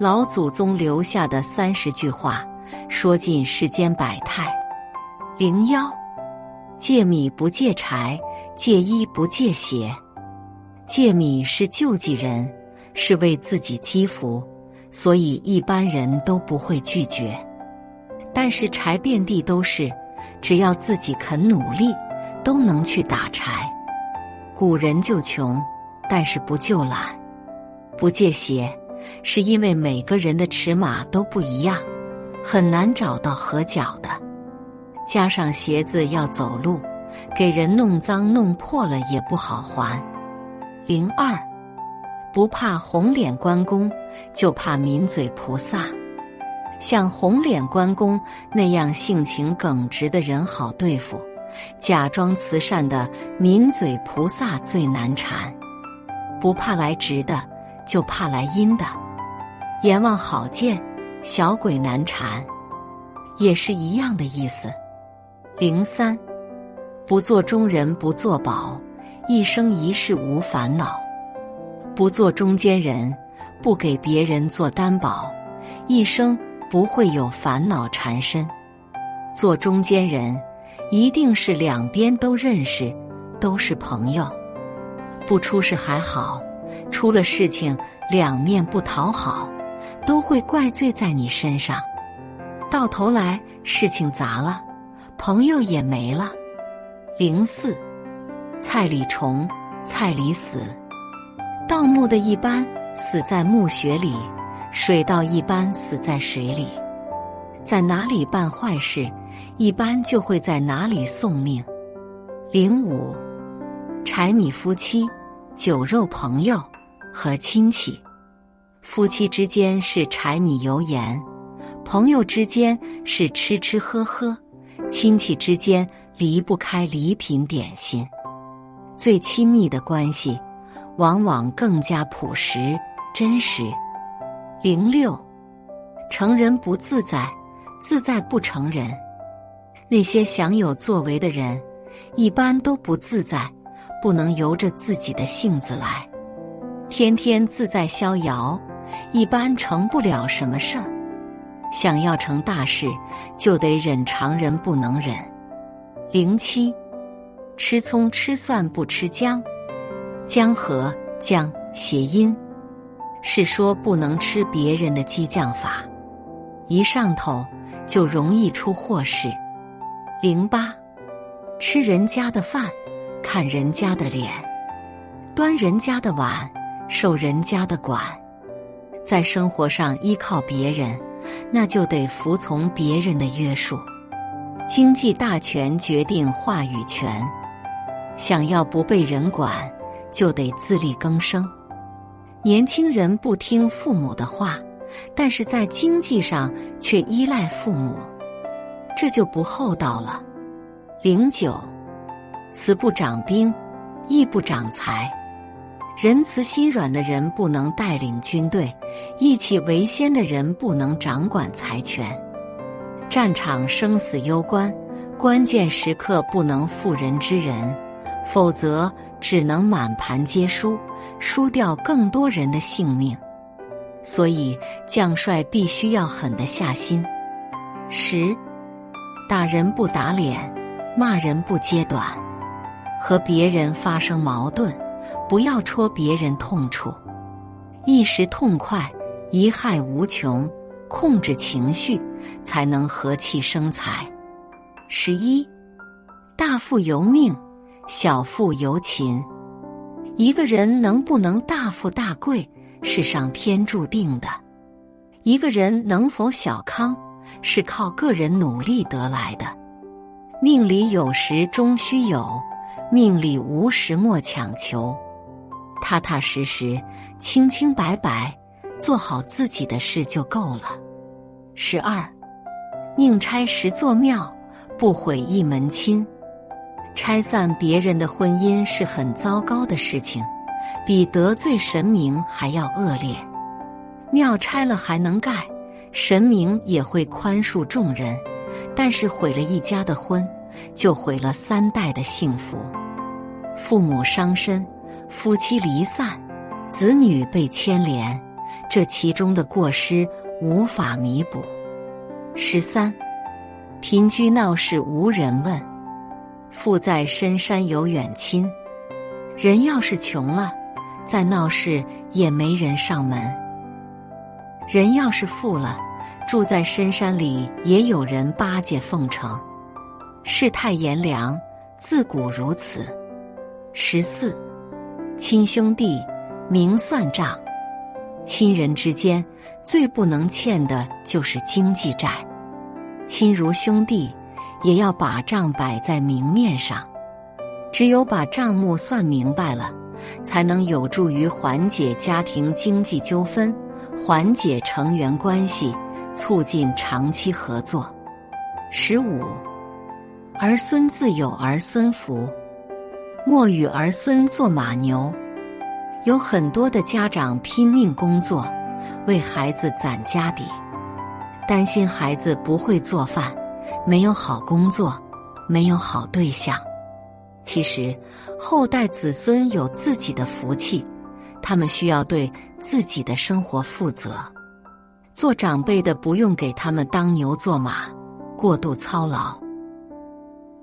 老祖宗留下的三十句话，说尽世间百态。零幺，借米不借柴，借衣不借鞋。借米是救济人，是为自己积福，所以一般人都不会拒绝。但是柴遍地都是，只要自己肯努力，都能去打柴。古人就穷，但是不救懒。不借鞋，是因为每个人的尺码都不一样，很难找到合脚的。加上鞋子要走路，给人弄脏弄破了也不好还。零二，不怕红脸关公，就怕抿嘴菩萨。像红脸关公那样性情耿直的人好对付，假装慈善的抿嘴菩萨最难缠。不怕来直的，就怕来阴的。阎王好见，小鬼难缠，也是一样的意思。零三，不做中人不做宝，一生一世无烦恼。不做中间人，不给别人做担保，一生。不会有烦恼缠身，做中间人一定是两边都认识，都是朋友。不出事还好，出了事情两面不讨好，都会怪罪在你身上。到头来事情砸了，朋友也没了。零四，菜里虫，菜里死。盗墓的一般死在墓穴里。水稻一般死在水里，在哪里办坏事，一般就会在哪里送命。零五，柴米夫妻，酒肉朋友和亲戚。夫妻之间是柴米油盐，朋友之间是吃吃喝喝，亲戚之间离不开礼品点心。最亲密的关系，往往更加朴实真实。零六，成人不自在，自在不成人。那些享有作为的人，一般都不自在，不能由着自己的性子来，天天自在逍遥，一般成不了什么事儿。想要成大事，就得忍常人不能忍。零七，吃葱吃蒜不吃姜，姜和姜谐音。是说不能吃别人的激将法，一上头就容易出祸事。零八，吃人家的饭，看人家的脸，端人家的碗，受人家的管，在生活上依靠别人，那就得服从别人的约束。经济大权决定话语权，想要不被人管，就得自力更生。年轻人不听父母的话，但是在经济上却依赖父母，这就不厚道了。零九，慈不长兵，义不长财。仁慈心软的人不能带领军队，义气为先的人不能掌管财权。战场生死攸关，关键时刻不能妇人之仁，否则只能满盘皆输。输掉更多人的性命，所以将帅必须要狠得下心。十，打人不打脸，骂人不揭短，和别人发生矛盾，不要戳别人痛处，一时痛快，贻害无穷。控制情绪，才能和气生财。十一，大富由命，小富由勤。一个人能不能大富大贵，是上天注定的；一个人能否小康，是靠个人努力得来的。命里有时终须有，命里无时莫强求。踏踏实实、清清白白做好自己的事就够了。十二，宁拆十座庙，不毁一门亲。拆散别人的婚姻是很糟糕的事情，比得罪神明还要恶劣。庙拆了还能盖，神明也会宽恕众人，但是毁了一家的婚，就毁了三代的幸福。父母伤身，夫妻离散，子女被牵连，这其中的过失无法弥补。十三，贫居闹市无人问，富在深山有远亲。人要是穷了，在闹市也没人上门；人要是富了，住在深山里也有人巴结奉承。世态炎凉，自古如此。十四，亲兄弟明算账。亲人之间最不能欠的就是经济债，亲如兄弟，也要把账摆在明面上。只有把账目算明白了，才能有助于缓解家庭经济纠纷，缓解成员关系，促进长期合作。十五，儿孙自有儿孙福，莫与儿孙做马牛。有很多的家长拼命工作，为孩子攒家底，担心孩子不会做饭，没有好工作，没有好对象。其实，后代子孙有自己的福气，他们需要对自己的生活负责。做长辈的不用给他们当牛做马，过度操劳。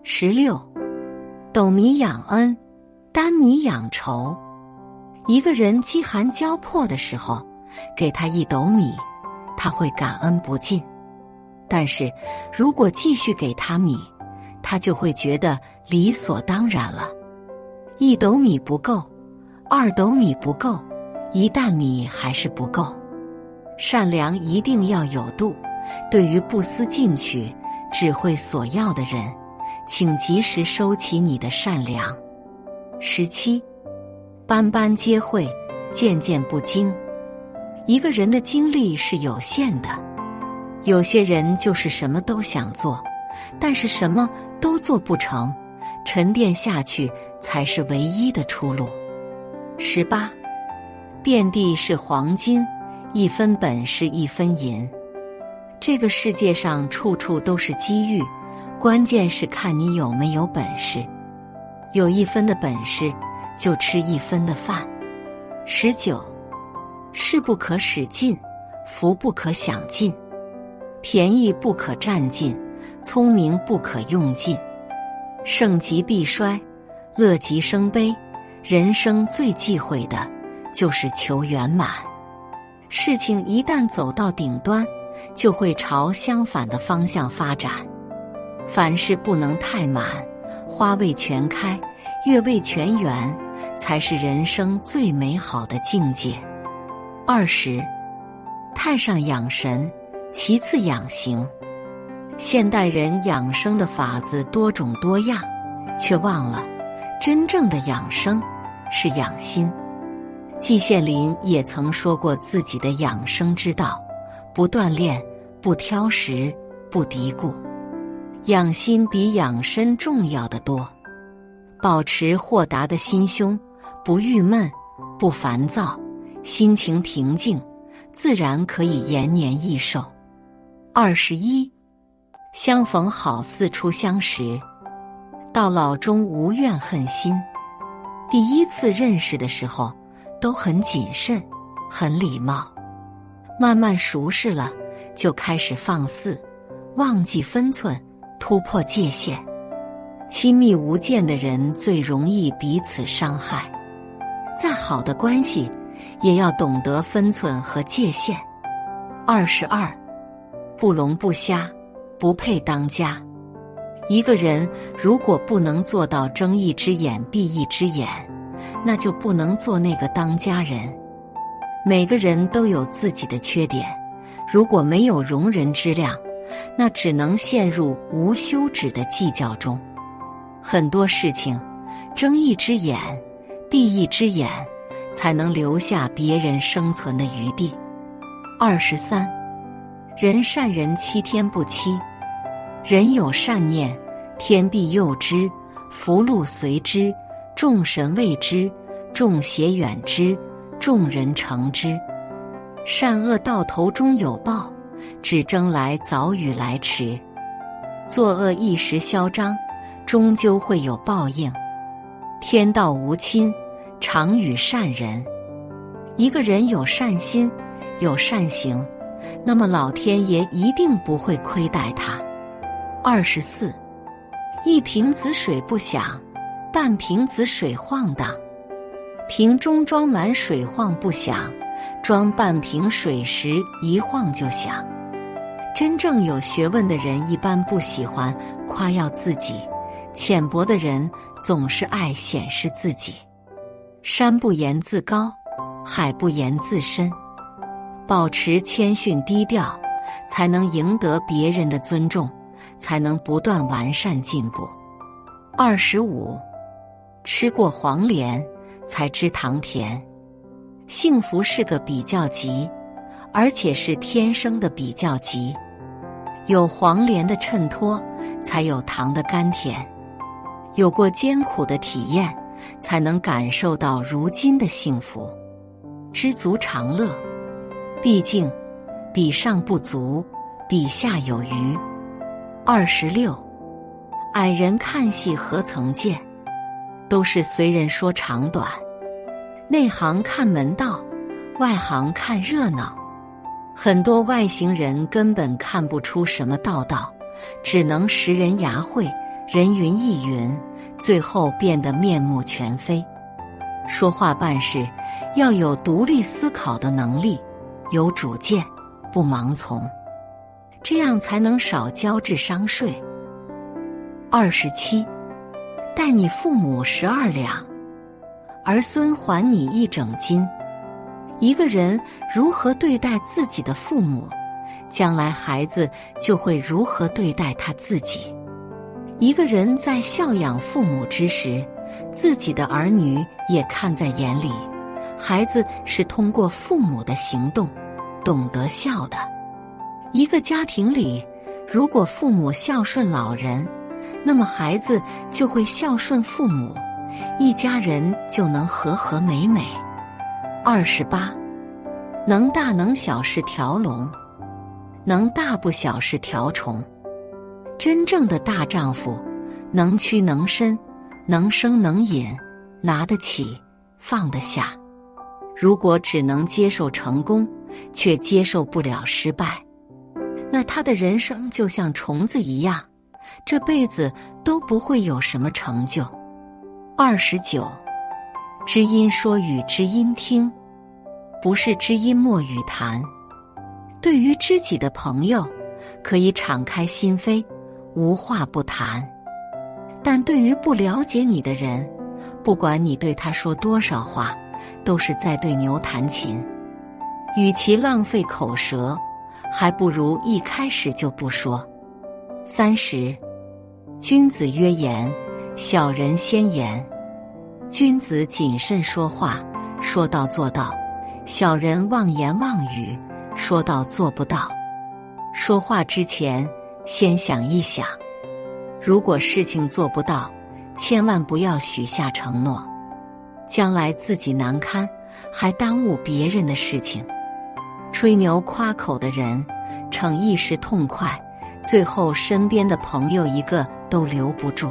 十六，斗米养恩，担米养仇。一个人饥寒交迫的时候，给他一斗米，他会感恩不尽；但是如果继续给他米，他就会觉得理所当然了。一斗米不够，二斗米不够，一担米还是不够。善良一定要有度。对于不思进取、只会索要的人，请及时收起你的善良。十七。班班皆会，件件不精。一个人的精力是有限的，有些人就是什么都想做，但是什么都做不成。沉淀下去才是唯一的出路。十八，遍地是黄金，一分本事一分银。这个世界上处处都是机遇，关键是看你有没有本事。有一分的本事。就吃一分的饭。十九，事不可使尽，福不可享尽，便宜不可占尽，聪明不可用尽。盛极必衰，乐极生悲。人生最忌讳的就是求圆满。事情一旦走到顶端，就会朝相反的方向发展。凡事不能太满，花未全开，月未全圆。才是人生最美好的境界。二十，太上养神，其次养形。现代人养生的法子多种多样，却忘了真正的养生是养心。季羡林也曾说过自己的养生之道：不锻炼，不挑食，不嘀咕。养心比养身重要的多。保持豁达的心胸。不郁闷，不烦躁，心情平静，自然可以延年益寿。二十一，相逢好似初相识，到老终无怨恨心。第一次认识的时候，都很谨慎，很礼貌，慢慢熟识了，就开始放肆，忘记分寸，突破界限。亲密无间的人最容易彼此伤害。再好的关系，也要懂得分寸和界限。二十二，不聋不瞎，不配当家。一个人如果不能做到睁一只眼闭一只眼，那就不能做那个当家人。每个人都有自己的缺点，如果没有容人之量，那只能陷入无休止的计较中。很多事情，睁一只眼。闭一只眼，才能留下别人生存的余地。二十三，人善人欺天不欺，人有善念，天必佑之，福禄随之，众神畏之，众邪远之，众人成之。善恶到头终有报，只争来早与来迟。作恶一时嚣张，终究会有报应。天道无亲，常与善人。一个人有善心，有善行，那么老天爷一定不会亏待他。二十四，一瓶子水不响，半瓶子水晃荡。瓶中装满水晃不响，装半瓶水时一晃就响。真正有学问的人一般不喜欢夸耀自己，浅薄的人总是爱显示自己。山不言自高，海不言自深。保持谦逊低调，才能赢得别人的尊重，才能不断完善进步。二十五，吃过黄连。才知糖甜，幸福是个比较级，而且是天生的比较级。有黄连的衬托，才有糖的甘甜。有过艰苦的体验，才能感受到如今的幸福。知足常乐，毕竟比上不足，比下有余。二十六，矮人看戏何曾见？都是随人说长短，内行看门道，外行看热闹。很多外行人根本看不出什么道道，只能识人牙慧，人云亦云，最后变得面目全非。说话办事要有独立思考的能力，有主见，不盲从，这样才能少交智商税。二十七。待你父母十二两，儿孙还你一整斤。一个人如何对待自己的父母，将来孩子就会如何对待他自己。一个人在孝养父母之时，自己的儿女也看在眼里。孩子是通过父母的行动懂得孝的。一个家庭里，如果父母孝顺老人。那么孩子就会孝顺父母，一家人就能和和美美。二十八，能大能小是条龙，能大不小是条虫。真正的大丈夫，能屈能伸，能生能隐，拿得起放得下。如果只能接受成功，却接受不了失败，那他的人生就像虫子一样。这辈子都不会有什么成就。二十九，知音说与知音听，不是知音莫语谈。对于知己的朋友，可以敞开心扉，无话不谈；但对于不了解你的人，不管你对他说多少话，都是在对牛弹琴。与其浪费口舌，还不如一开始就不说。三十。君子曰言，小人先言。君子谨慎说话，说到做到；小人妄言妄语，说到做不到。说话之前，先想一想。如果事情做不到，千万不要许下承诺，将来自己难堪，还耽误别人的事情。吹牛夸口的人，逞一时痛快，最后身边的朋友一个。都留不住。